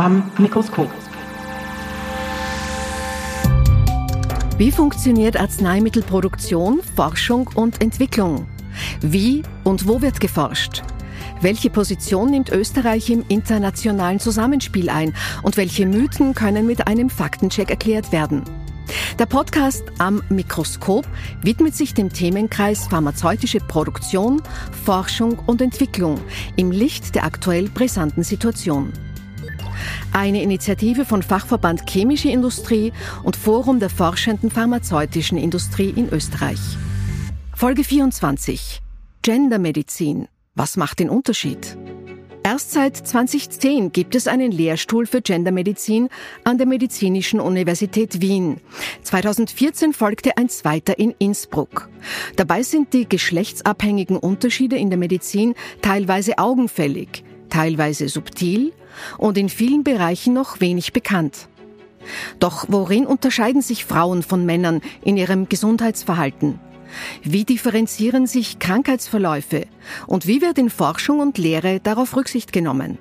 am Mikroskop. Wie funktioniert Arzneimittelproduktion, Forschung und Entwicklung? Wie und wo wird geforscht? Welche Position nimmt Österreich im internationalen Zusammenspiel ein und welche Mythen können mit einem Faktencheck erklärt werden? Der Podcast am Mikroskop widmet sich dem Themenkreis pharmazeutische Produktion, Forschung und Entwicklung im Licht der aktuell brisanten Situation. Eine Initiative von Fachverband Chemische Industrie und Forum der forschenden pharmazeutischen Industrie in Österreich. Folge 24. Gendermedizin. Was macht den Unterschied? Erst seit 2010 gibt es einen Lehrstuhl für Gendermedizin an der Medizinischen Universität Wien. 2014 folgte ein zweiter in Innsbruck. Dabei sind die geschlechtsabhängigen Unterschiede in der Medizin teilweise augenfällig, teilweise subtil und in vielen Bereichen noch wenig bekannt. Doch worin unterscheiden sich Frauen von Männern in ihrem Gesundheitsverhalten? Wie differenzieren sich Krankheitsverläufe und wie wird in Forschung und Lehre darauf Rücksicht genommen?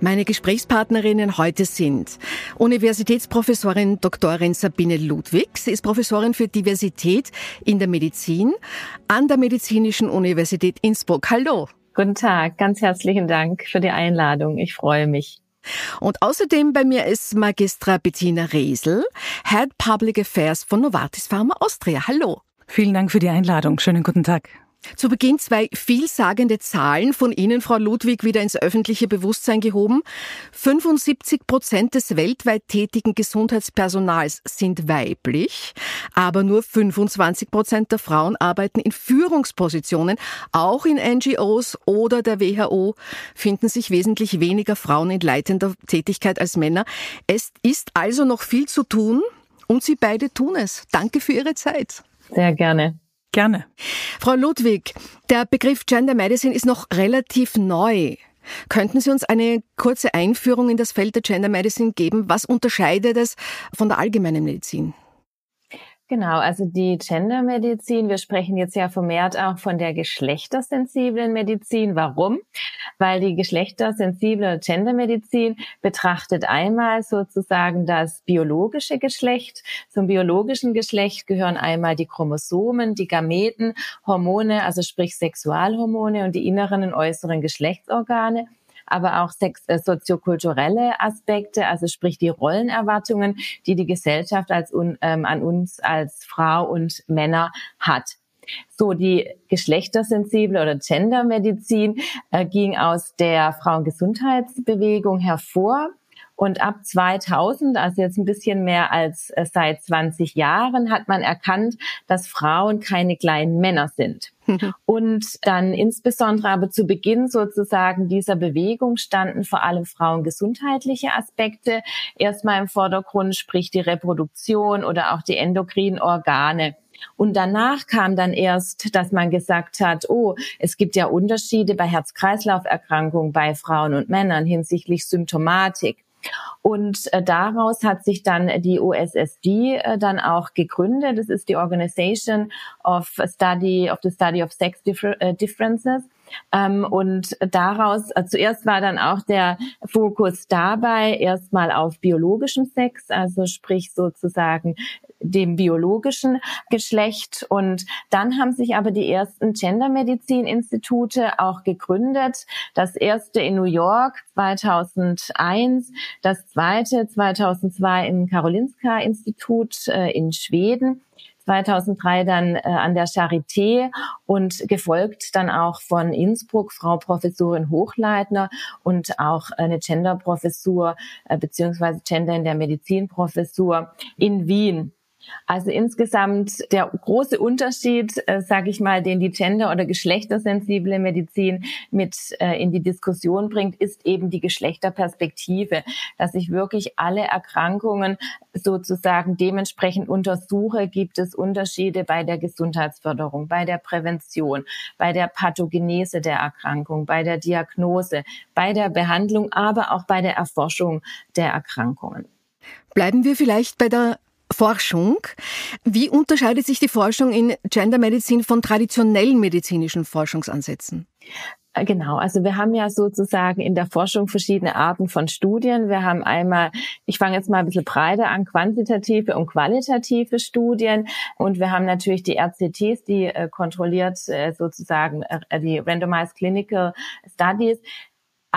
Meine Gesprächspartnerinnen heute sind Universitätsprofessorin Dr. Sabine Ludwig. Sie ist Professorin für Diversität in der Medizin an der Medizinischen Universität Innsbruck. Hallo. Guten Tag, ganz herzlichen Dank für die Einladung. Ich freue mich. Und außerdem bei mir ist Magistra Bettina Resel, Head Public Affairs von Novartis Pharma Austria. Hallo. Vielen Dank für die Einladung. Schönen guten Tag. Zu Beginn zwei vielsagende Zahlen von Ihnen, Frau Ludwig, wieder ins öffentliche Bewusstsein gehoben. 75 Prozent des weltweit tätigen Gesundheitspersonals sind weiblich, aber nur 25 Prozent der Frauen arbeiten in Führungspositionen. Auch in NGOs oder der WHO finden sich wesentlich weniger Frauen in leitender Tätigkeit als Männer. Es ist also noch viel zu tun und Sie beide tun es. Danke für Ihre Zeit. Sehr gerne. Gerne. Frau Ludwig, der Begriff Gender Medicine ist noch relativ neu. Könnten Sie uns eine kurze Einführung in das Feld der Gender Medicine geben? Was unterscheidet es von der allgemeinen Medizin? Genau, also die Gendermedizin, wir sprechen jetzt ja vermehrt auch von der geschlechtersensiblen Medizin. Warum? Weil die geschlechtersensible Gendermedizin betrachtet einmal sozusagen das biologische Geschlecht. Zum biologischen Geschlecht gehören einmal die Chromosomen, die Gameten, Hormone, also sprich Sexualhormone und die inneren und äußeren Geschlechtsorgane aber auch sex äh, soziokulturelle Aspekte, also sprich die Rollenerwartungen, die die Gesellschaft als un, ähm, an uns als Frau und Männer hat. So, die geschlechtersensible oder Gendermedizin äh, ging aus der Frauengesundheitsbewegung hervor. Und ab 2000, also jetzt ein bisschen mehr als äh, seit 20 Jahren, hat man erkannt, dass Frauen keine kleinen Männer sind. Und dann insbesondere aber zu Beginn sozusagen dieser Bewegung standen vor allem Frauen gesundheitliche Aspekte erstmal im Vordergrund, sprich die Reproduktion oder auch die endokrinen Organe. Und danach kam dann erst, dass man gesagt hat, oh, es gibt ja Unterschiede bei Herz-Kreislauf-Erkrankungen bei Frauen und Männern hinsichtlich Symptomatik. Und äh, daraus hat sich dann die OSSD äh, dann auch gegründet. Das ist die Organization of Study of the Study of Sex Differ äh, Differences. Ähm, und daraus, äh, zuerst war dann auch der Fokus dabei erstmal auf biologischem Sex, also sprich sozusagen dem biologischen Geschlecht. Und dann haben sich aber die ersten Gendermedizin-Institute auch gegründet. Das erste in New York 2001, das zweite 2002 im Karolinska-Institut äh, in Schweden. 2003 dann äh, an der Charité und gefolgt dann auch von Innsbruck Frau Professorin Hochleitner und auch eine Gender-Professur äh, beziehungsweise Gender in der Medizin-Professur in Wien. Also insgesamt der große Unterschied, äh, sage ich mal, den die gender- oder geschlechtersensible Medizin mit äh, in die Diskussion bringt, ist eben die Geschlechterperspektive, dass ich wirklich alle Erkrankungen sozusagen dementsprechend untersuche. Gibt es Unterschiede bei der Gesundheitsförderung, bei der Prävention, bei der Pathogenese der Erkrankung, bei der Diagnose, bei der Behandlung, aber auch bei der Erforschung der Erkrankungen. Bleiben wir vielleicht bei der Forschung. Wie unterscheidet sich die Forschung in Gender Medicine von traditionellen medizinischen Forschungsansätzen? Äh, genau, also wir haben ja sozusagen in der Forschung verschiedene Arten von Studien. Wir haben einmal, ich fange jetzt mal ein bisschen breiter an, quantitative und qualitative Studien. Und wir haben natürlich die RCTs, die äh, kontrolliert äh, sozusagen die Randomized Clinical Studies.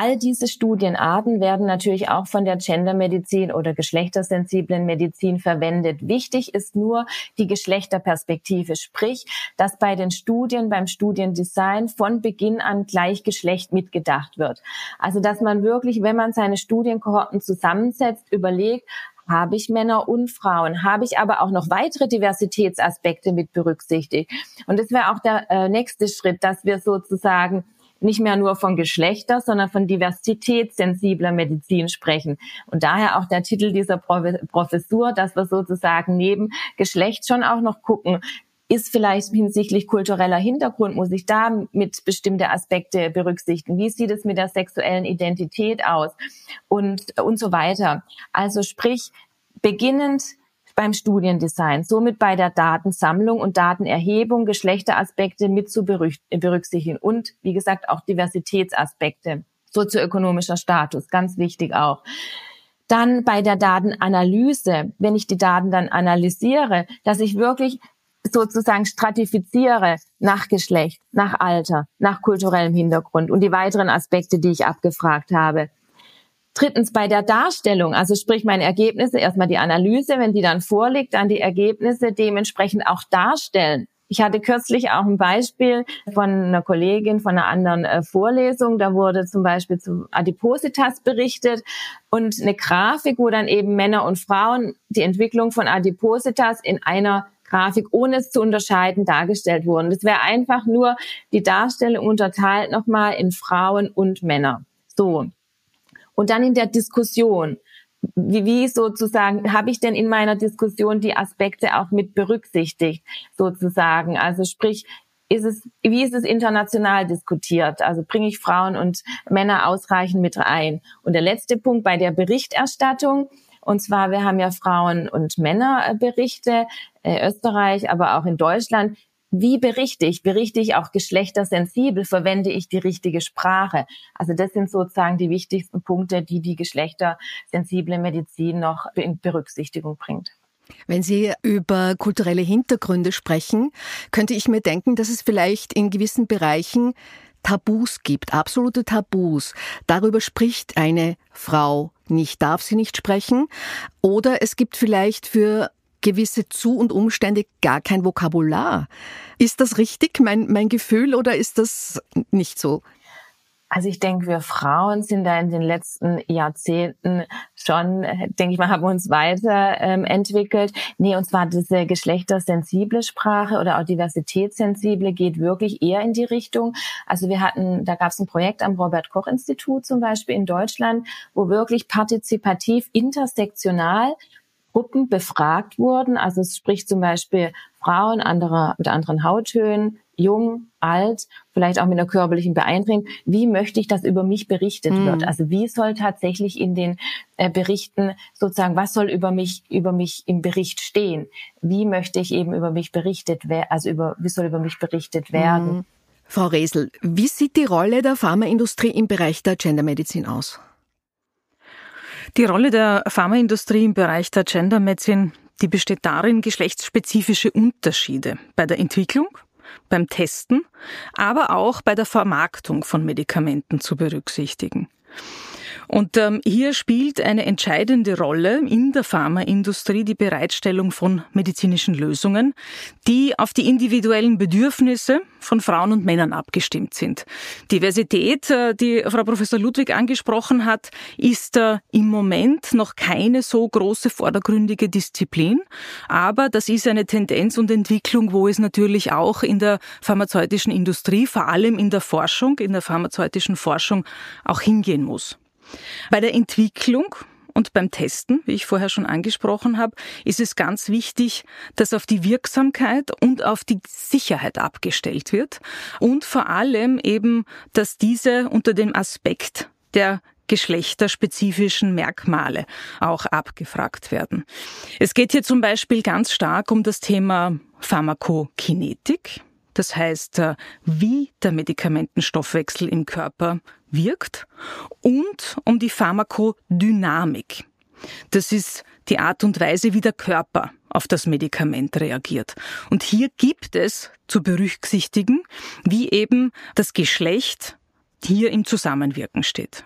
All diese Studienarten werden natürlich auch von der Gendermedizin oder geschlechtersensiblen Medizin verwendet. Wichtig ist nur die Geschlechterperspektive, sprich, dass bei den Studien, beim Studiendesign von Beginn an Gleichgeschlecht mitgedacht wird. Also, dass man wirklich, wenn man seine Studienkohorten zusammensetzt, überlegt, habe ich Männer und Frauen, habe ich aber auch noch weitere Diversitätsaspekte mit berücksichtigt. Und das wäre auch der äh, nächste Schritt, dass wir sozusagen nicht mehr nur von Geschlechter, sondern von diversitätssensibler Medizin sprechen. Und daher auch der Titel dieser Professur, dass wir sozusagen neben Geschlecht schon auch noch gucken, ist vielleicht hinsichtlich kultureller Hintergrund, muss ich da mit bestimmte Aspekte berücksichtigen? Wie sieht es mit der sexuellen Identität aus? Und, und so weiter. Also sprich, beginnend beim Studiendesign, somit bei der Datensammlung und Datenerhebung Geschlechteraspekte mit zu berücksichtigen und, wie gesagt, auch Diversitätsaspekte, sozioökonomischer Status, ganz wichtig auch. Dann bei der Datenanalyse, wenn ich die Daten dann analysiere, dass ich wirklich sozusagen stratifiziere nach Geschlecht, nach Alter, nach kulturellem Hintergrund und die weiteren Aspekte, die ich abgefragt habe. Drittens bei der Darstellung, also sprich meine Ergebnisse, erstmal die Analyse, wenn die dann vorliegt, dann die Ergebnisse dementsprechend auch darstellen. Ich hatte kürzlich auch ein Beispiel von einer Kollegin von einer anderen äh, Vorlesung. Da wurde zum Beispiel zu Adipositas berichtet und eine Grafik, wo dann eben Männer und Frauen die Entwicklung von Adipositas in einer Grafik, ohne es zu unterscheiden, dargestellt wurden. Das wäre einfach nur die Darstellung unterteilt nochmal in Frauen und Männer. So. Und dann in der Diskussion, wie, wie sozusagen, habe ich denn in meiner Diskussion die Aspekte auch mit berücksichtigt, sozusagen? Also sprich, ist es, wie ist es international diskutiert? Also bringe ich Frauen und Männer ausreichend mit rein? Und der letzte Punkt bei der Berichterstattung, und zwar, wir haben ja Frauen- und Männerberichte, äh, Österreich, aber auch in Deutschland. Wie berichte ich? Berichte ich auch geschlechtersensibel? Verwende ich die richtige Sprache? Also das sind sozusagen die wichtigsten Punkte, die die geschlechtersensible Medizin noch in Berücksichtigung bringt. Wenn Sie über kulturelle Hintergründe sprechen, könnte ich mir denken, dass es vielleicht in gewissen Bereichen Tabus gibt, absolute Tabus. Darüber spricht eine Frau nicht, darf sie nicht sprechen. Oder es gibt vielleicht für gewisse Zu- und Umstände gar kein Vokabular. Ist das richtig, mein, mein Gefühl, oder ist das nicht so? Also ich denke, wir Frauen sind da in den letzten Jahrzehnten schon, denke ich mal, haben uns weiter ähm, entwickelt. Nee, und zwar diese geschlechtersensible Sprache oder auch diversitätssensible geht wirklich eher in die Richtung. Also wir hatten, da gab es ein Projekt am Robert Koch Institut zum Beispiel in Deutschland, wo wirklich partizipativ intersektional Gruppen befragt wurden. Also es spricht zum Beispiel Frauen anderer, mit anderen Hauttönen, jung, alt, vielleicht auch mit einer körperlichen Beeinträchtigung. Wie möchte ich, dass über mich berichtet mhm. wird? Also wie soll tatsächlich in den äh, Berichten sozusagen, was soll über mich, über mich im Bericht stehen? Wie möchte ich eben über mich berichtet werden? Also über, wie soll über mich berichtet werden? Mhm. Frau Resel, wie sieht die Rolle der Pharmaindustrie im Bereich der Gendermedizin aus? Die Rolle der Pharmaindustrie im Bereich der Gendermedizin, die besteht darin, geschlechtsspezifische Unterschiede bei der Entwicklung, beim Testen, aber auch bei der Vermarktung von Medikamenten zu berücksichtigen. Und ähm, hier spielt eine entscheidende Rolle in der Pharmaindustrie die Bereitstellung von medizinischen Lösungen, die auf die individuellen Bedürfnisse von Frauen und Männern abgestimmt sind. Diversität, äh, die Frau Professor Ludwig angesprochen hat, ist äh, im Moment noch keine so große vordergründige Disziplin, aber das ist eine Tendenz und Entwicklung, wo es natürlich auch in der pharmazeutischen Industrie, vor allem in der Forschung, in der pharmazeutischen Forschung auch hingehen muss. Bei der Entwicklung und beim Testen, wie ich vorher schon angesprochen habe, ist es ganz wichtig, dass auf die Wirksamkeit und auf die Sicherheit abgestellt wird und vor allem eben, dass diese unter dem Aspekt der geschlechterspezifischen Merkmale auch abgefragt werden. Es geht hier zum Beispiel ganz stark um das Thema Pharmakokinetik, das heißt, äh, wie der Medikamentenstoffwechsel im Körper wirkt, und um die Pharmakodynamik. Das ist die Art und Weise, wie der Körper auf das Medikament reagiert. Und hier gibt es zu berücksichtigen, wie eben das Geschlecht hier im Zusammenwirken steht.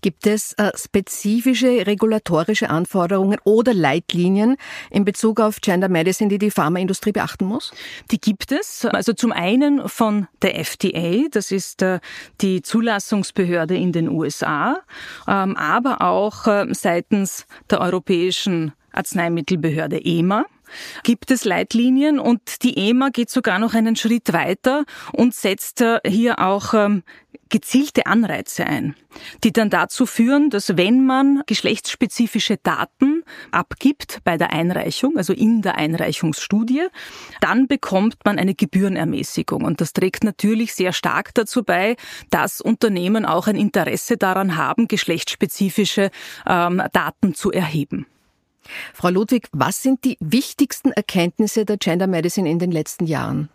Gibt es äh, spezifische regulatorische Anforderungen oder Leitlinien in Bezug auf Gender Medicine, die die Pharmaindustrie beachten muss? Die gibt es. Also zum einen von der FDA, das ist äh, die Zulassungsbehörde in den USA, ähm, aber auch äh, seitens der Europäischen Arzneimittelbehörde EMA gibt es Leitlinien und die EMA geht sogar noch einen Schritt weiter und setzt äh, hier auch ähm, gezielte Anreize ein, die dann dazu führen, dass wenn man geschlechtsspezifische Daten abgibt bei der Einreichung, also in der Einreichungsstudie, dann bekommt man eine Gebührenermäßigung. Und das trägt natürlich sehr stark dazu bei, dass Unternehmen auch ein Interesse daran haben, geschlechtsspezifische ähm, Daten zu erheben. Frau Ludwig, was sind die wichtigsten Erkenntnisse der Gender Medicine in den letzten Jahren?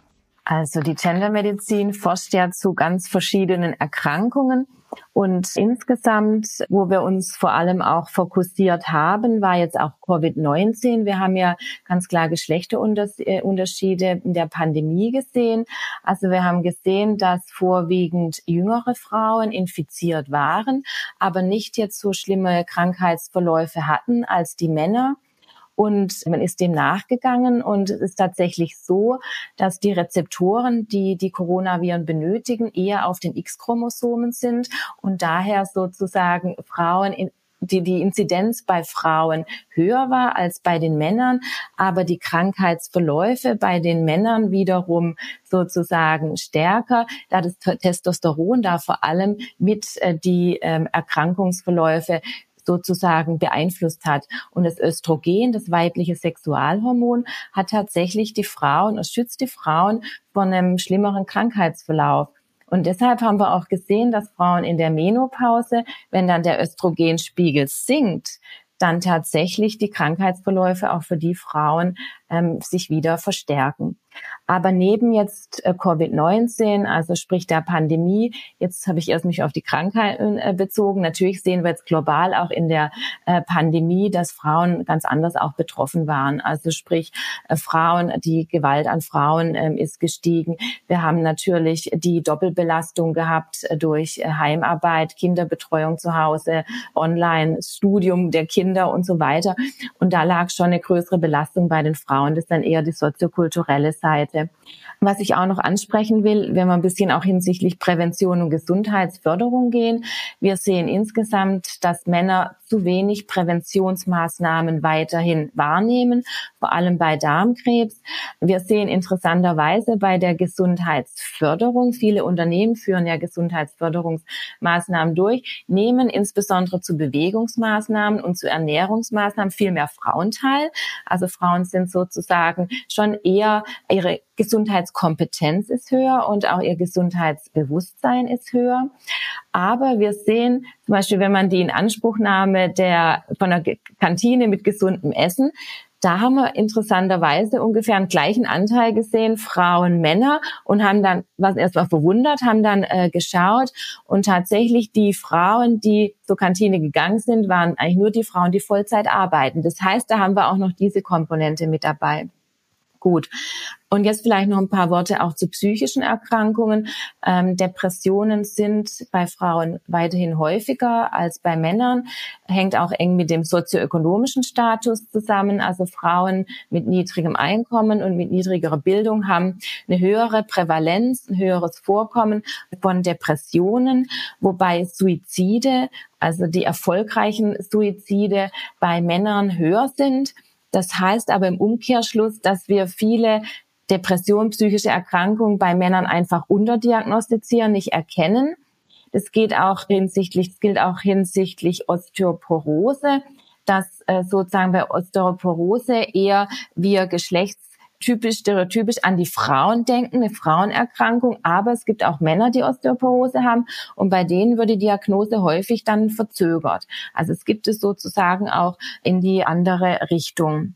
Also die Gendermedizin forscht ja zu ganz verschiedenen Erkrankungen. Und insgesamt, wo wir uns vor allem auch fokussiert haben, war jetzt auch Covid-19. Wir haben ja ganz klar Geschlechterunterschiede in der Pandemie gesehen. Also wir haben gesehen, dass vorwiegend jüngere Frauen infiziert waren, aber nicht jetzt so schlimme Krankheitsverläufe hatten als die Männer. Und man ist dem nachgegangen und es ist tatsächlich so, dass die Rezeptoren, die die Coronaviren benötigen, eher auf den X-Chromosomen sind und daher sozusagen Frauen in die, die Inzidenz bei Frauen höher war als bei den Männern, aber die Krankheitsverläufe bei den Männern wiederum sozusagen stärker, da das Testosteron da vor allem mit äh, die ähm, Erkrankungsverläufe sozusagen beeinflusst hat. Und das Östrogen, das weibliche Sexualhormon, hat tatsächlich die Frauen, schützt die Frauen vor einem schlimmeren Krankheitsverlauf. Und deshalb haben wir auch gesehen, dass Frauen in der Menopause, wenn dann der Östrogenspiegel sinkt, dann tatsächlich die Krankheitsverläufe auch für die Frauen ähm, sich wieder verstärken. Aber neben jetzt äh, Covid-19, also sprich der Pandemie, jetzt habe ich erst mich auf die Krankheiten äh, bezogen. Natürlich sehen wir jetzt global auch in der äh, Pandemie, dass Frauen ganz anders auch betroffen waren. Also sprich Frauen, die Gewalt an Frauen ähm, ist gestiegen. Wir haben natürlich die Doppelbelastung gehabt durch Heimarbeit, Kinderbetreuung zu Hause, Online-Studium der Kinder und so weiter. Und da lag schon eine größere Belastung bei den Frauen. Das ist dann eher die soziokulturelle Seite. Seite. Was ich auch noch ansprechen will, wenn wir ein bisschen auch hinsichtlich Prävention und Gesundheitsförderung gehen. Wir sehen insgesamt, dass Männer zu wenig Präventionsmaßnahmen weiterhin wahrnehmen, vor allem bei Darmkrebs. Wir sehen interessanterweise bei der Gesundheitsförderung, viele Unternehmen führen ja Gesundheitsförderungsmaßnahmen durch, nehmen insbesondere zu Bewegungsmaßnahmen und zu Ernährungsmaßnahmen viel mehr Frauen teil. Also Frauen sind sozusagen schon eher ihre Gesundheitskompetenz ist höher und auch ihr Gesundheitsbewusstsein ist höher. Aber wir sehen zum Beispiel, wenn man die Inanspruchnahme der, von der Kantine mit gesundem Essen, da haben wir interessanterweise ungefähr einen gleichen Anteil gesehen, Frauen, Männer, und haben dann, was erstmal verwundert, haben dann äh, geschaut und tatsächlich die Frauen, die zur Kantine gegangen sind, waren eigentlich nur die Frauen, die Vollzeit arbeiten. Das heißt, da haben wir auch noch diese Komponente mit dabei. Gut. Und jetzt vielleicht noch ein paar Worte auch zu psychischen Erkrankungen. Ähm, Depressionen sind bei Frauen weiterhin häufiger als bei Männern, hängt auch eng mit dem sozioökonomischen Status zusammen. Also Frauen mit niedrigem Einkommen und mit niedrigerer Bildung haben eine höhere Prävalenz, ein höheres Vorkommen von Depressionen, wobei Suizide, also die erfolgreichen Suizide bei Männern höher sind. Das heißt aber im Umkehrschluss, dass wir viele Depressionen, psychische Erkrankungen bei Männern einfach unterdiagnostizieren, nicht erkennen. Das geht auch hinsichtlich, das gilt auch hinsichtlich Osteoporose, dass äh, sozusagen bei Osteoporose eher wir Geschlechts typisch stereotypisch an die Frauen denken, eine Frauenerkrankung, aber es gibt auch Männer, die Osteoporose haben und bei denen wird die Diagnose häufig dann verzögert. Also es gibt es sozusagen auch in die andere Richtung.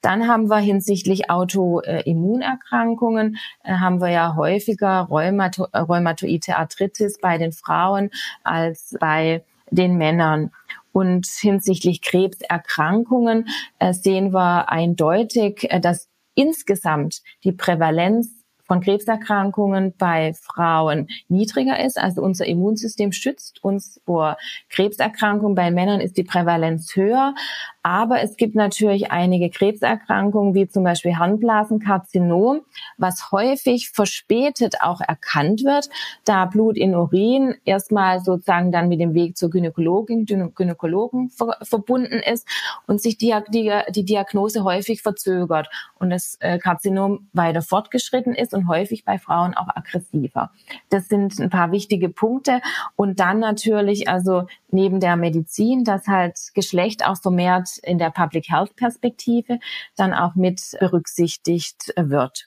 Dann haben wir hinsichtlich Autoimmunerkrankungen, äh, haben wir ja häufiger Rheumato Rheumatoide Arthritis bei den Frauen als bei den Männern. Und hinsichtlich Krebserkrankungen äh, sehen wir eindeutig, äh, dass insgesamt die Prävalenz von Krebserkrankungen bei Frauen niedriger ist. Also unser Immunsystem schützt uns vor Krebserkrankungen. Bei Männern ist die Prävalenz höher. Aber es gibt natürlich einige Krebserkrankungen, wie zum Beispiel Harnblasenkarzinom, was häufig verspätet auch erkannt wird, da Blut in Urin erstmal sozusagen dann mit dem Weg zur Gynäkologin, Gynäkologen ver verbunden ist und sich die, die, die Diagnose häufig verzögert und das äh, Karzinom weiter fortgeschritten ist und häufig bei Frauen auch aggressiver. Das sind ein paar wichtige Punkte. Und dann natürlich also neben der Medizin, dass halt Geschlecht auch vermehrt in der Public Health Perspektive dann auch mit berücksichtigt wird.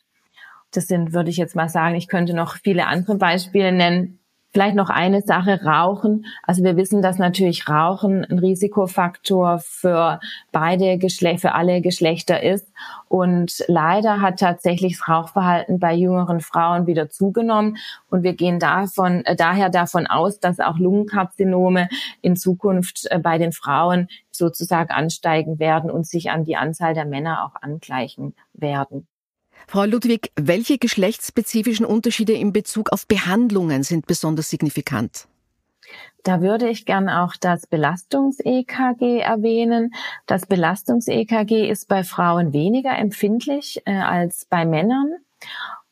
Das sind, würde ich jetzt mal sagen, ich könnte noch viele andere Beispiele nennen. Vielleicht noch eine Sache, Rauchen. Also wir wissen, dass natürlich Rauchen ein Risikofaktor für beide Geschlechter, für alle Geschlechter ist. Und leider hat tatsächlich das Rauchverhalten bei jüngeren Frauen wieder zugenommen. Und wir gehen davon, äh, daher davon aus, dass auch Lungenkarzinome in Zukunft äh, bei den Frauen sozusagen ansteigen werden und sich an die Anzahl der Männer auch angleichen werden. Frau Ludwig, welche geschlechtsspezifischen Unterschiede in Bezug auf Behandlungen sind besonders signifikant? Da würde ich gern auch das Belastungs-EKG erwähnen. Das Belastungs-EKG ist bei Frauen weniger empfindlich äh, als bei Männern.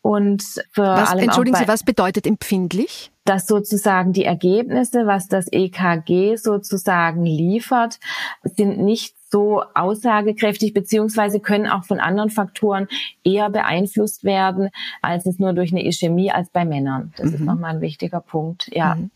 Und für was, Entschuldigen Sie, was bedeutet empfindlich? Dass sozusagen die Ergebnisse, was das EKG sozusagen liefert, sind nicht so aussagekräftig beziehungsweise können auch von anderen Faktoren eher beeinflusst werden, als es nur durch eine Ischämie als bei Männern. Das mhm. ist nochmal ein wichtiger Punkt, ja. Mhm.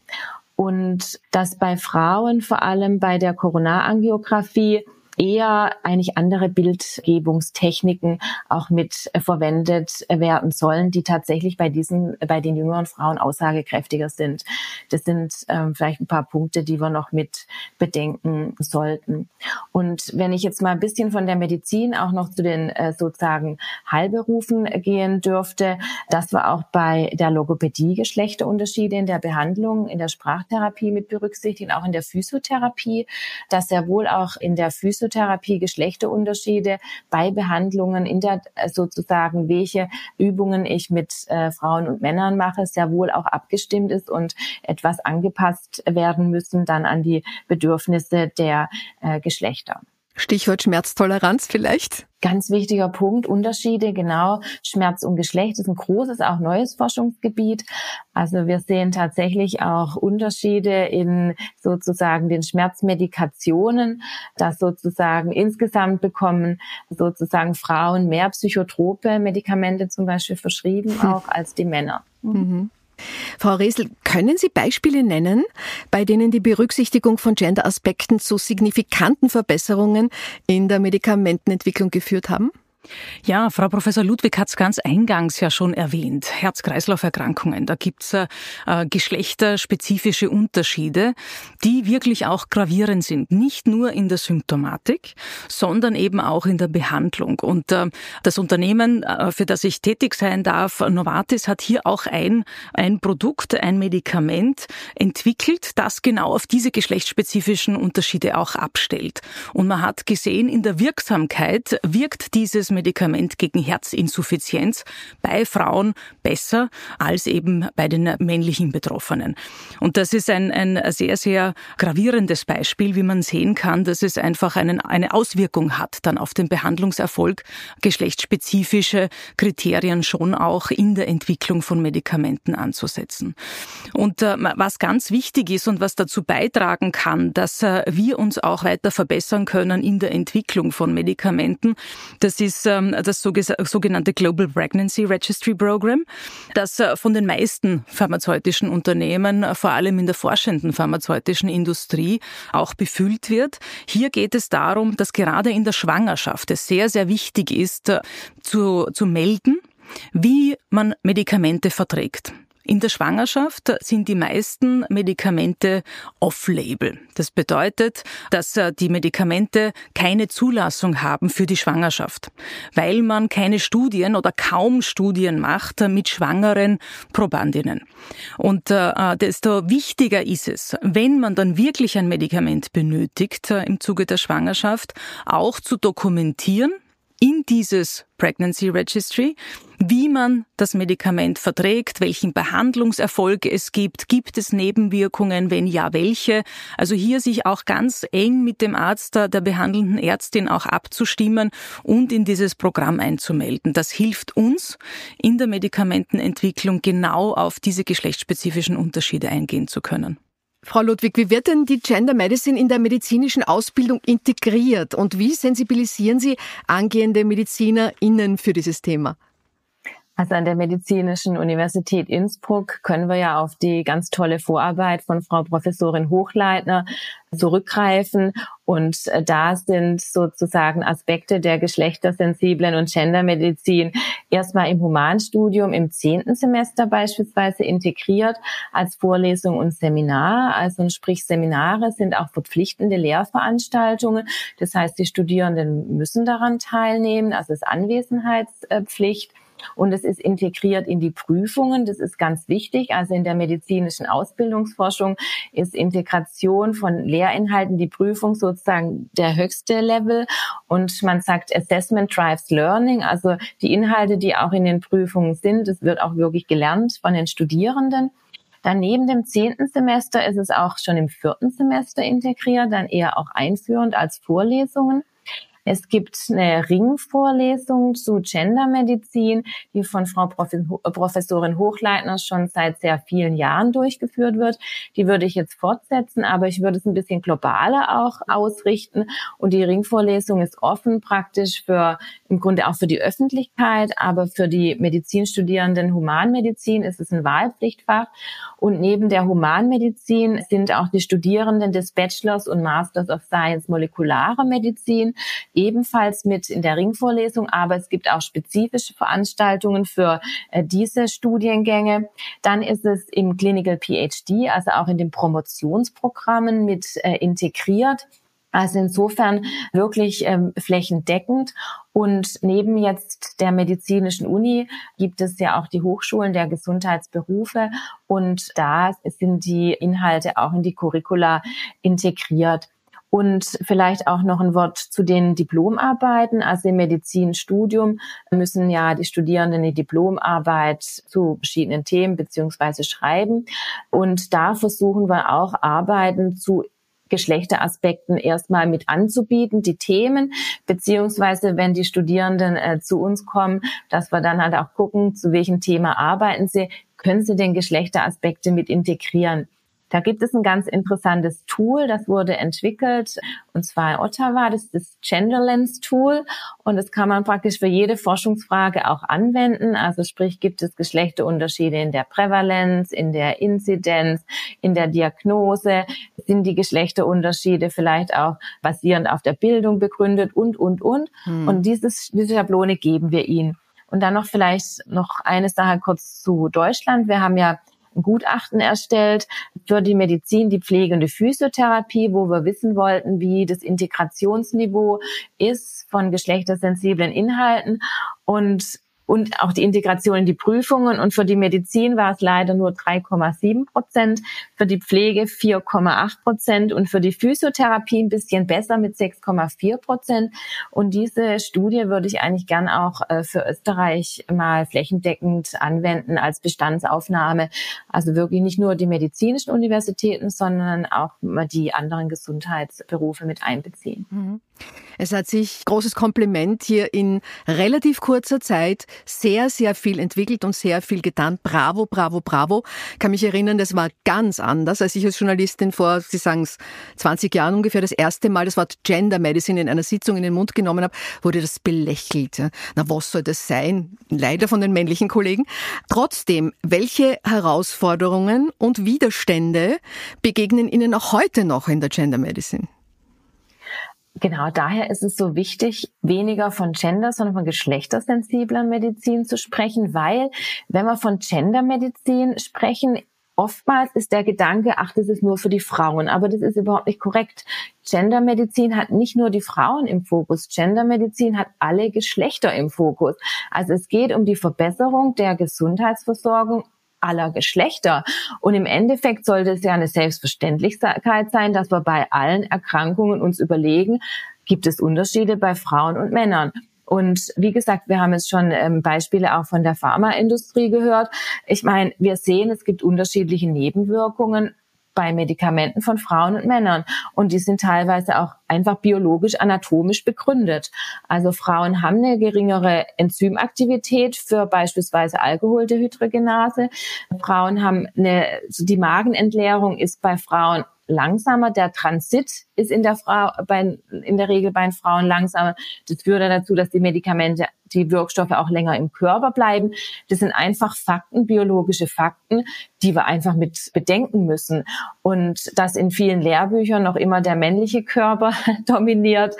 Und dass bei Frauen vor allem bei der Koronarangiographie eher eigentlich andere Bildgebungstechniken auch mit verwendet werden sollen, die tatsächlich bei diesen, bei den jüngeren Frauen aussagekräftiger sind. Das sind ähm, vielleicht ein paar Punkte, die wir noch mit bedenken sollten. Und wenn ich jetzt mal ein bisschen von der Medizin auch noch zu den äh, sozusagen Heilberufen gehen dürfte, dass wir auch bei der Logopädie Geschlechterunterschiede in der Behandlung, in der Sprachtherapie mit berücksichtigen, auch in der Physiotherapie, dass sehr wohl auch in der Physiotherapie Physiotherapie Geschlechterunterschiede bei Behandlungen in der äh, sozusagen, welche Übungen ich mit äh, Frauen und Männern mache, sehr wohl auch abgestimmt ist und etwas angepasst werden müssen dann an die Bedürfnisse der äh, Geschlechter. Stichwort Schmerztoleranz vielleicht? Ganz wichtiger Punkt, Unterschiede, genau. Schmerz und Geschlecht ist ein großes, auch neues Forschungsgebiet. Also wir sehen tatsächlich auch Unterschiede in sozusagen den Schmerzmedikationen, dass sozusagen insgesamt bekommen sozusagen Frauen mehr psychotrope Medikamente zum Beispiel verschrieben, hm. auch als die Männer. Mhm. Frau Resel, können Sie Beispiele nennen, bei denen die Berücksichtigung von Gender-Aspekten zu signifikanten Verbesserungen in der Medikamentenentwicklung geführt haben? Ja, Frau Professor Ludwig hat es ganz eingangs ja schon erwähnt. Herz-Kreislauf-Erkrankungen. Da gibt's äh, geschlechterspezifische Unterschiede, die wirklich auch gravierend sind. Nicht nur in der Symptomatik, sondern eben auch in der Behandlung. Und äh, das Unternehmen, äh, für das ich tätig sein darf, Novartis, hat hier auch ein, ein Produkt, ein Medikament entwickelt, das genau auf diese geschlechtsspezifischen Unterschiede auch abstellt. Und man hat gesehen, in der Wirksamkeit wirkt dieses Medikament gegen Herzinsuffizienz bei Frauen besser als eben bei den männlichen Betroffenen. Und das ist ein, ein sehr, sehr gravierendes Beispiel, wie man sehen kann, dass es einfach einen, eine Auswirkung hat dann auf den Behandlungserfolg, geschlechtsspezifische Kriterien schon auch in der Entwicklung von Medikamenten anzusetzen. Und äh, was ganz wichtig ist und was dazu beitragen kann, dass äh, wir uns auch weiter verbessern können in der Entwicklung von Medikamenten, das ist ist ähm, das sogenannte Global Pregnancy Registry Program, das äh, von den meisten pharmazeutischen Unternehmen, äh, vor allem in der forschenden pharmazeutischen Industrie, auch befüllt wird. Hier geht es darum, dass gerade in der Schwangerschaft es sehr, sehr wichtig ist, äh, zu, zu melden, wie man Medikamente verträgt. In der Schwangerschaft sind die meisten Medikamente off-label. Das bedeutet, dass äh, die Medikamente keine Zulassung haben für die Schwangerschaft, weil man keine Studien oder kaum Studien macht mit schwangeren Probandinnen. Und äh, äh, desto wichtiger ist es, wenn man dann wirklich ein Medikament benötigt im Zuge der Schwangerschaft, auch zu dokumentieren, in dieses Pregnancy Registry, wie man das Medikament verträgt, welchen Behandlungserfolg es gibt, gibt es Nebenwirkungen, wenn ja, welche. Also hier sich auch ganz eng mit dem Arzt, der behandelnden Ärztin auch abzustimmen und in dieses Programm einzumelden. Das hilft uns in der Medikamentenentwicklung genau auf diese geschlechtsspezifischen Unterschiede eingehen zu können. Frau Ludwig, wie wird denn die Gender Medicine in der medizinischen Ausbildung integriert und wie sensibilisieren Sie angehende MedizinerInnen für dieses Thema? Also an der Medizinischen Universität Innsbruck können wir ja auf die ganz tolle Vorarbeit von Frau Professorin Hochleitner zurückgreifen. Und äh, da sind sozusagen Aspekte der geschlechtersensiblen und Gendermedizin erstmal im Humanstudium im zehnten Semester beispielsweise integriert als Vorlesung und Seminar. Also sprich Seminare sind auch verpflichtende Lehrveranstaltungen. Das heißt, die Studierenden müssen daran teilnehmen. Also es ist Anwesenheitspflicht. Und es ist integriert in die Prüfungen. Das ist ganz wichtig. Also in der medizinischen Ausbildungsforschung ist Integration von Lehrinhalten, die Prüfung sozusagen der höchste Level. Und man sagt, Assessment drives Learning. Also die Inhalte, die auch in den Prüfungen sind, das wird auch wirklich gelernt von den Studierenden. Dann neben dem zehnten Semester ist es auch schon im vierten Semester integriert, dann eher auch einführend als Vorlesungen. Es gibt eine Ringvorlesung zu Gendermedizin, die von Frau Professorin Hochleitner schon seit sehr vielen Jahren durchgeführt wird. Die würde ich jetzt fortsetzen, aber ich würde es ein bisschen globaler auch ausrichten. Und die Ringvorlesung ist offen praktisch für, im Grunde auch für die Öffentlichkeit, aber für die Medizinstudierenden Humanmedizin ist es ein Wahlpflichtfach. Und neben der Humanmedizin sind auch die Studierenden des Bachelors und Masters of Science Molekulare Medizin ebenfalls mit in der Ringvorlesung, aber es gibt auch spezifische Veranstaltungen für äh, diese Studiengänge. Dann ist es im Clinical PhD, also auch in den Promotionsprogrammen mit äh, integriert. Also insofern wirklich ähm, flächendeckend. Und neben jetzt der medizinischen Uni gibt es ja auch die Hochschulen der Gesundheitsberufe. Und da sind die Inhalte auch in die Curricula integriert. Und vielleicht auch noch ein Wort zu den Diplomarbeiten. Also im Medizinstudium müssen ja die Studierenden eine Diplomarbeit zu verschiedenen Themen beziehungsweise schreiben. Und da versuchen wir auch Arbeiten zu Geschlechteraspekten erstmal mit anzubieten, die Themen, beziehungsweise wenn die Studierenden äh, zu uns kommen, dass wir dann halt auch gucken, zu welchem Thema arbeiten sie, können sie den Geschlechteraspekte mit integrieren. Da gibt es ein ganz interessantes Tool, das wurde entwickelt, und zwar in Ottawa, das ist das Genderlens Tool. Und das kann man praktisch für jede Forschungsfrage auch anwenden. Also sprich, gibt es Geschlechterunterschiede in der Prävalenz, in der Inzidenz, in der Diagnose? Sind die Geschlechterunterschiede vielleicht auch basierend auf der Bildung begründet und, und, und? Hm. Und dieses, diese Schablone geben wir ihnen. Und dann noch vielleicht noch eine Sache kurz zu Deutschland. Wir haben ja Gutachten erstellt für die Medizin, die Pflege und die Physiotherapie, wo wir wissen wollten, wie das Integrationsniveau ist von geschlechtersensiblen Inhalten. Und und auch die Integration in die Prüfungen. Und für die Medizin war es leider nur 3,7 Prozent, für die Pflege 4,8 Prozent und für die Physiotherapie ein bisschen besser mit 6,4 Prozent. Und diese Studie würde ich eigentlich gern auch äh, für Österreich mal flächendeckend anwenden als Bestandsaufnahme. Also wirklich nicht nur die medizinischen Universitäten, sondern auch die anderen Gesundheitsberufe mit einbeziehen. Mhm. Es hat sich großes Kompliment hier in relativ kurzer Zeit sehr, sehr viel entwickelt und sehr viel getan. Bravo, bravo, bravo. Kann mich erinnern, das war ganz anders, als ich als Journalistin vor, Sie sagen es, 20 Jahren ungefähr das erste Mal das Wort Gender Medicine in einer Sitzung in den Mund genommen habe, wurde das belächelt. Na, was soll das sein? Leider von den männlichen Kollegen. Trotzdem, welche Herausforderungen und Widerstände begegnen Ihnen auch heute noch in der Gender Medicine? Genau, daher ist es so wichtig, weniger von Gender, sondern von geschlechtersensibler Medizin zu sprechen, weil wenn wir von Gendermedizin sprechen, oftmals ist der Gedanke, ach, das ist nur für die Frauen, aber das ist überhaupt nicht korrekt. Gendermedizin hat nicht nur die Frauen im Fokus, Gendermedizin hat alle Geschlechter im Fokus. Also es geht um die Verbesserung der Gesundheitsversorgung aller Geschlechter. Und im Endeffekt sollte es ja eine Selbstverständlichkeit sein, dass wir bei allen Erkrankungen uns überlegen, gibt es Unterschiede bei Frauen und Männern? Und wie gesagt, wir haben jetzt schon ähm, Beispiele auch von der Pharmaindustrie gehört. Ich meine, wir sehen, es gibt unterschiedliche Nebenwirkungen bei Medikamenten von Frauen und Männern. Und die sind teilweise auch einfach biologisch, anatomisch begründet. Also Frauen haben eine geringere Enzymaktivität für beispielsweise Alkoholdehydrogenase. Frauen haben eine, die Magenentleerung ist bei Frauen langsamer. Der Transit ist in der Frau, bei, in der Regel bei den Frauen langsamer. Das führt dazu, dass die Medikamente, die Wirkstoffe auch länger im Körper bleiben. Das sind einfach Fakten, biologische Fakten, die wir einfach mit bedenken müssen. Und dass in vielen Lehrbüchern noch immer der männliche Körper dominiert,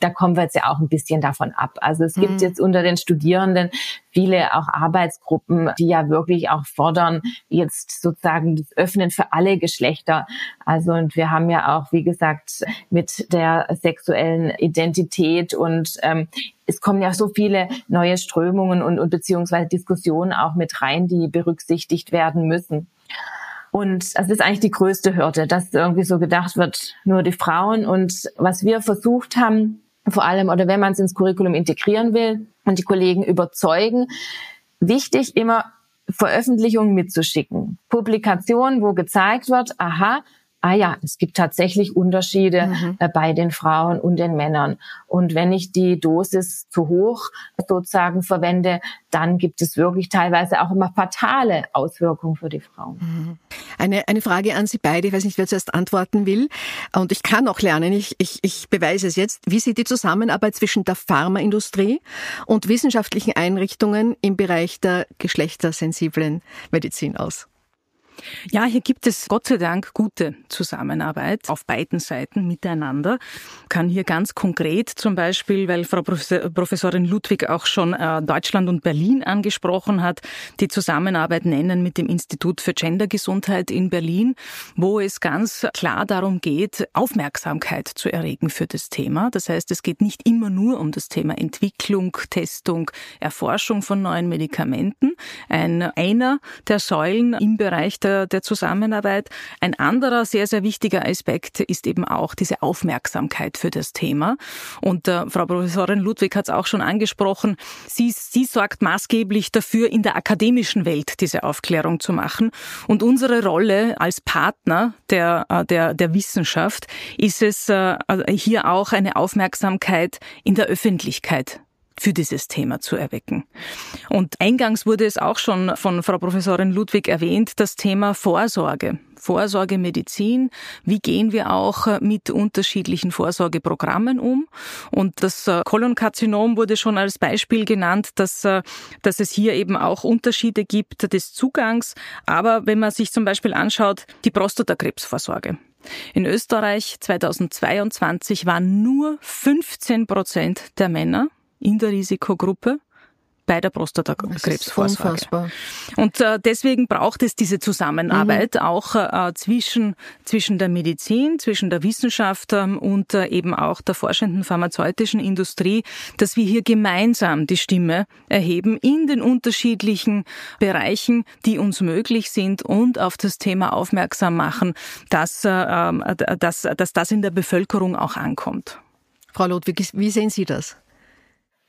da kommen wir jetzt ja auch ein bisschen davon ab. Also es gibt mhm. jetzt unter den Studierenden viele auch Arbeitsgruppen, die ja wirklich auch fordern, jetzt sozusagen das Öffnen für alle Geschlechter. Also und wir haben ja auch, wie gesagt, mit der sexuellen Identität und ähm, es kommen ja so viele neue Strömungen und, und beziehungsweise Diskussionen auch mit rein, die berücksichtigt werden müssen. Und das ist eigentlich die größte Hürde, dass irgendwie so gedacht wird, nur die Frauen. Und was wir versucht haben, vor allem oder wenn man es ins Curriculum integrieren will und die Kollegen überzeugen, wichtig immer Veröffentlichungen mitzuschicken. Publikationen, wo gezeigt wird, aha, ah ja, es gibt tatsächlich Unterschiede mhm. äh, bei den Frauen und den Männern. Und wenn ich die Dosis zu hoch sozusagen verwende, dann gibt es wirklich teilweise auch immer fatale Auswirkungen für die Frauen. Mhm. Eine, eine Frage an Sie beide, ich weiß nicht, wer zuerst antworten will. Und ich kann auch lernen, ich, ich, ich beweise es jetzt. Wie sieht die Zusammenarbeit zwischen der Pharmaindustrie und wissenschaftlichen Einrichtungen im Bereich der geschlechtersensiblen Medizin aus? Ja, hier gibt es Gott sei Dank gute Zusammenarbeit auf beiden Seiten miteinander. Kann hier ganz konkret zum Beispiel, weil Frau Professorin Ludwig auch schon äh, Deutschland und Berlin angesprochen hat, die Zusammenarbeit nennen mit dem Institut für Gendergesundheit in Berlin, wo es ganz klar darum geht, Aufmerksamkeit zu erregen für das Thema. Das heißt, es geht nicht immer nur um das Thema Entwicklung, Testung, Erforschung von neuen Medikamenten. Ein, einer der Säulen im Bereich der der, Zusammenarbeit. Ein anderer sehr, sehr wichtiger Aspekt ist eben auch diese Aufmerksamkeit für das Thema. Und äh, Frau Professorin Ludwig hat es auch schon angesprochen. Sie, sie sorgt maßgeblich dafür, in der akademischen Welt diese Aufklärung zu machen. Und unsere Rolle als Partner der, äh, der, der Wissenschaft ist es, äh, hier auch eine Aufmerksamkeit in der Öffentlichkeit für dieses Thema zu erwecken. Und eingangs wurde es auch schon von Frau Professorin Ludwig erwähnt, das Thema Vorsorge. Vorsorgemedizin. Wie gehen wir auch mit unterschiedlichen Vorsorgeprogrammen um? Und das äh, Kolonkarzinom wurde schon als Beispiel genannt, dass, äh, dass es hier eben auch Unterschiede gibt des Zugangs. Aber wenn man sich zum Beispiel anschaut, die Prostatakrebsvorsorge. In Österreich 2022 waren nur 15 Prozent der Männer in der Risikogruppe bei der Prostatakrebsvorsorge. Und äh, deswegen braucht es diese Zusammenarbeit mhm. auch äh, zwischen, zwischen der Medizin, zwischen der Wissenschaft ähm, und äh, eben auch der forschenden pharmazeutischen Industrie, dass wir hier gemeinsam die Stimme erheben in den unterschiedlichen Bereichen, die uns möglich sind und auf das Thema aufmerksam machen, dass, äh, ähm, dass, dass das in der Bevölkerung auch ankommt. Frau Ludwig, wie sehen Sie das?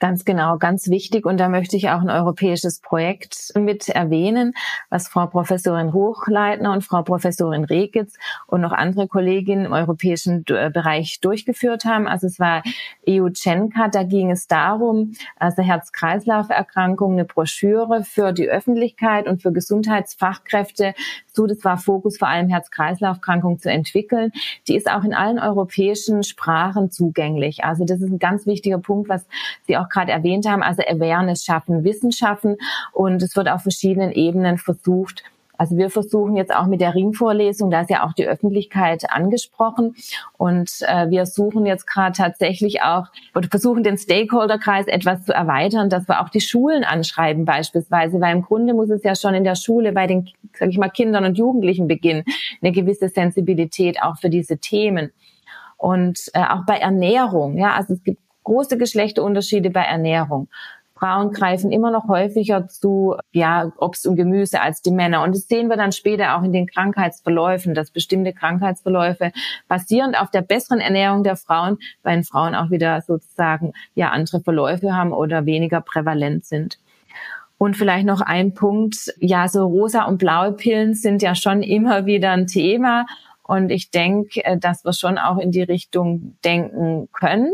Ganz genau, ganz wichtig. Und da möchte ich auch ein europäisches Projekt mit erwähnen, was Frau Professorin Hochleitner und Frau Professorin Regitz und noch andere Kolleginnen im europäischen äh, Bereich durchgeführt haben. Also es war EU-Chenka, da ging es darum, also Herz-Kreislauf-Erkrankungen, eine Broschüre für die Öffentlichkeit und für Gesundheitsfachkräfte zu, das war Fokus vor allem Herz-Kreislauf-Erkrankungen zu entwickeln. Die ist auch in allen europäischen Sprachen zugänglich. Also das ist ein ganz wichtiger Punkt, was Sie auch gerade erwähnt haben, also Awareness schaffen, Wissen schaffen. Und es wird auf verschiedenen Ebenen versucht, also wir versuchen jetzt auch mit der Ringvorlesung, da ist ja auch die Öffentlichkeit angesprochen. Und äh, wir suchen jetzt gerade tatsächlich auch oder versuchen den Stakeholderkreis etwas zu erweitern, dass wir auch die Schulen anschreiben beispielsweise, weil im Grunde muss es ja schon in der Schule bei den, sag ich mal, Kindern und Jugendlichen beginnen, eine gewisse Sensibilität auch für diese Themen. Und äh, auch bei Ernährung. Ja, also es gibt große Geschlechterunterschiede bei Ernährung. Frauen greifen immer noch häufiger zu ja, Obst und Gemüse als die Männer. Und das sehen wir dann später auch in den Krankheitsverläufen, dass bestimmte Krankheitsverläufe basierend auf der besseren Ernährung der Frauen bei den Frauen auch wieder sozusagen ja andere Verläufe haben oder weniger prävalent sind. Und vielleicht noch ein Punkt, ja, so rosa und blaue Pillen sind ja schon immer wieder ein Thema. Und ich denke, äh, dass wir schon auch in die Richtung denken können.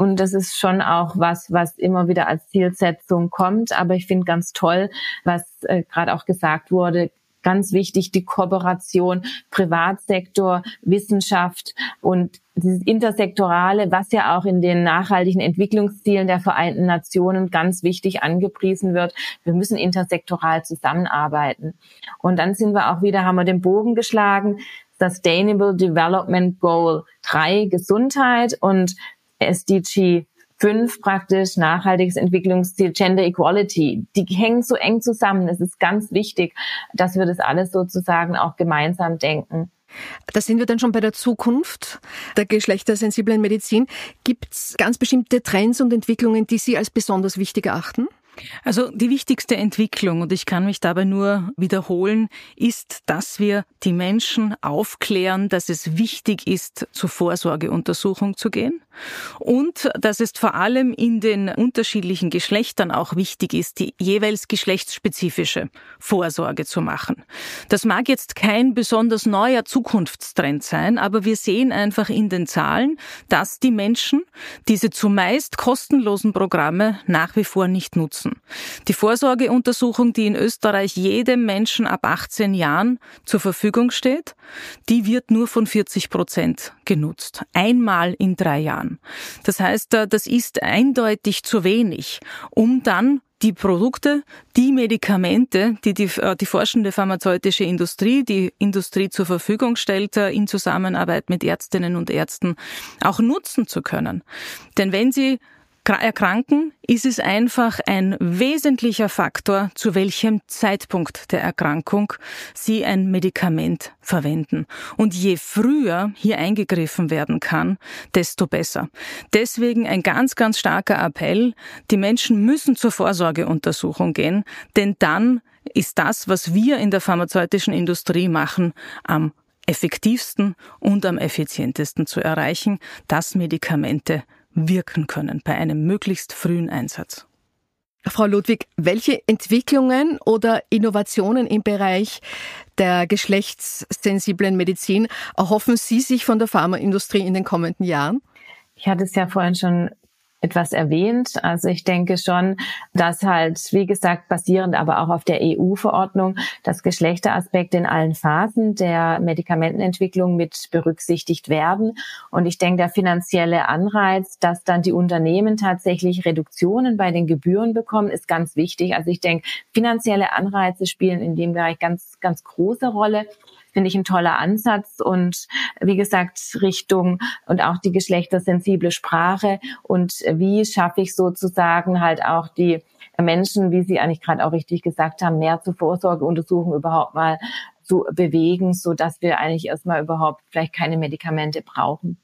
Und das ist schon auch was, was immer wieder als Zielsetzung kommt. Aber ich finde ganz toll, was äh, gerade auch gesagt wurde, ganz wichtig, die Kooperation Privatsektor, Wissenschaft und dieses Intersektorale, was ja auch in den nachhaltigen Entwicklungszielen der Vereinten Nationen ganz wichtig angepriesen wird. Wir müssen intersektoral zusammenarbeiten. Und dann sind wir auch wieder, haben wir den Bogen geschlagen, Sustainable Development Goal 3, Gesundheit. Und SDG 5 praktisch nachhaltiges Entwicklungsziel Gender Equality. Die hängen so eng zusammen. Es ist ganz wichtig, dass wir das alles sozusagen auch gemeinsam denken. Da sind wir dann schon bei der Zukunft der geschlechtersensiblen Medizin. Gibt es ganz bestimmte Trends und Entwicklungen, die Sie als besonders wichtig erachten? Also die wichtigste Entwicklung, und ich kann mich dabei nur wiederholen, ist, dass wir die Menschen aufklären, dass es wichtig ist, zur Vorsorgeuntersuchung zu gehen und dass es vor allem in den unterschiedlichen Geschlechtern auch wichtig ist, die jeweils geschlechtsspezifische Vorsorge zu machen. Das mag jetzt kein besonders neuer Zukunftstrend sein, aber wir sehen einfach in den Zahlen, dass die Menschen diese zumeist kostenlosen Programme nach wie vor nicht nutzen. Die Vorsorgeuntersuchung, die in Österreich jedem Menschen ab 18 Jahren zur Verfügung steht, die wird nur von 40 Prozent genutzt. Einmal in drei Jahren. Das heißt, das ist eindeutig zu wenig, um dann die Produkte, die Medikamente, die die, äh, die forschende pharmazeutische Industrie, die Industrie zur Verfügung stellt, äh, in Zusammenarbeit mit Ärztinnen und Ärzten auch nutzen zu können. Denn wenn sie erkranken, ist es einfach ein wesentlicher Faktor, zu welchem Zeitpunkt der Erkrankung Sie ein Medikament verwenden. Und je früher hier eingegriffen werden kann, desto besser. Deswegen ein ganz, ganz starker Appell. Die Menschen müssen zur Vorsorgeuntersuchung gehen, denn dann ist das, was wir in der pharmazeutischen Industrie machen, am effektivsten und am effizientesten zu erreichen, dass Medikamente wirken können bei einem möglichst frühen Einsatz. Frau Ludwig, welche Entwicklungen oder Innovationen im Bereich der geschlechtssensiblen Medizin erhoffen Sie sich von der Pharmaindustrie in den kommenden Jahren? Ich hatte es ja vorhin schon etwas erwähnt. Also ich denke schon, dass halt, wie gesagt, basierend aber auch auf der EU-Verordnung, dass Geschlechteraspekte in allen Phasen der Medikamentenentwicklung mit berücksichtigt werden. Und ich denke, der finanzielle Anreiz, dass dann die Unternehmen tatsächlich Reduktionen bei den Gebühren bekommen, ist ganz wichtig. Also ich denke, finanzielle Anreize spielen in dem Bereich ganz, ganz große Rolle finde ich ein toller Ansatz und wie gesagt Richtung und auch die geschlechtersensible Sprache und wie schaffe ich sozusagen halt auch die Menschen, wie Sie eigentlich gerade auch richtig gesagt haben, mehr zur Vorsorgeuntersuchung überhaupt mal zu bewegen, so dass wir eigentlich erstmal überhaupt vielleicht keine Medikamente brauchen.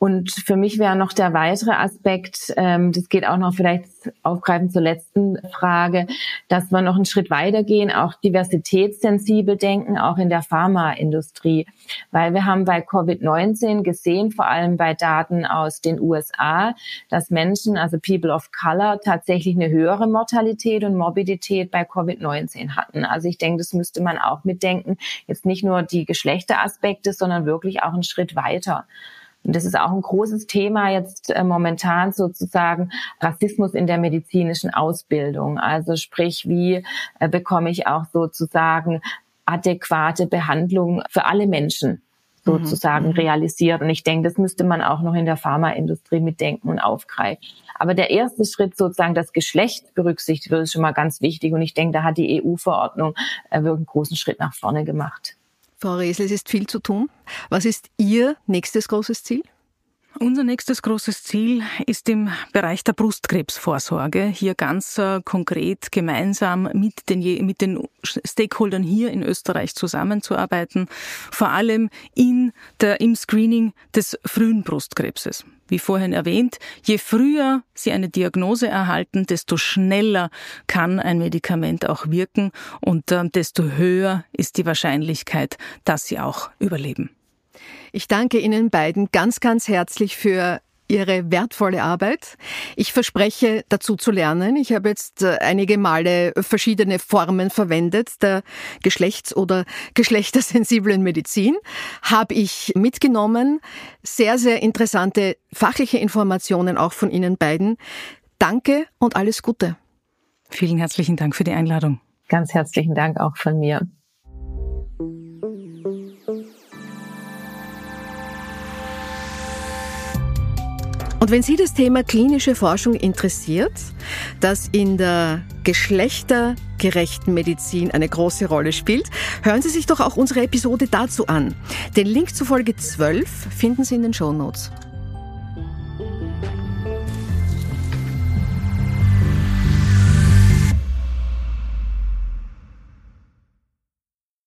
Und für mich wäre noch der weitere Aspekt, ähm, das geht auch noch vielleicht aufgreifend zur letzten Frage, dass wir noch einen Schritt weitergehen, auch diversitätssensibel denken, auch in der Pharmaindustrie. Weil wir haben bei Covid-19 gesehen, vor allem bei Daten aus den USA, dass Menschen, also People of Color, tatsächlich eine höhere Mortalität und Morbidität bei Covid-19 hatten. Also ich denke, das müsste man auch mitdenken. Jetzt nicht nur die Geschlechteraspekte, sondern wirklich auch einen Schritt weiter. Und das ist auch ein großes Thema jetzt äh, momentan sozusagen Rassismus in der medizinischen Ausbildung. Also sprich, wie äh, bekomme ich auch sozusagen adäquate Behandlung für alle Menschen sozusagen mhm. realisiert. Und ich denke, das müsste man auch noch in der Pharmaindustrie mitdenken und aufgreifen. Aber der erste Schritt sozusagen das Geschlecht berücksichtigt wird, ist schon mal ganz wichtig. Und ich denke, da hat die EU-Verordnung äh, wirklich einen großen Schritt nach vorne gemacht. Frau Resel, es ist viel zu tun. Was ist Ihr nächstes großes Ziel? Unser nächstes großes Ziel ist im Bereich der Brustkrebsvorsorge, hier ganz äh, konkret gemeinsam mit den, mit den Stakeholdern hier in Österreich zusammenzuarbeiten, vor allem in der, im Screening des frühen Brustkrebses. Wie vorhin erwähnt, je früher Sie eine Diagnose erhalten, desto schneller kann ein Medikament auch wirken und äh, desto höher ist die Wahrscheinlichkeit, dass Sie auch überleben. Ich danke Ihnen beiden ganz, ganz herzlich für Ihre wertvolle Arbeit. Ich verspreche, dazu zu lernen. Ich habe jetzt äh, einige Male verschiedene Formen verwendet der geschlechts- oder geschlechtersensiblen Medizin. Habe ich mitgenommen. Sehr, sehr interessante fachliche Informationen auch von Ihnen beiden. Danke und alles Gute. Vielen herzlichen Dank für die Einladung. Ganz herzlichen Dank auch von mir. Und wenn Sie das Thema klinische Forschung interessiert, das in der geschlechtergerechten Medizin eine große Rolle spielt, hören Sie sich doch auch unsere Episode dazu an. Den Link zu Folge 12 finden Sie in den Show Notes.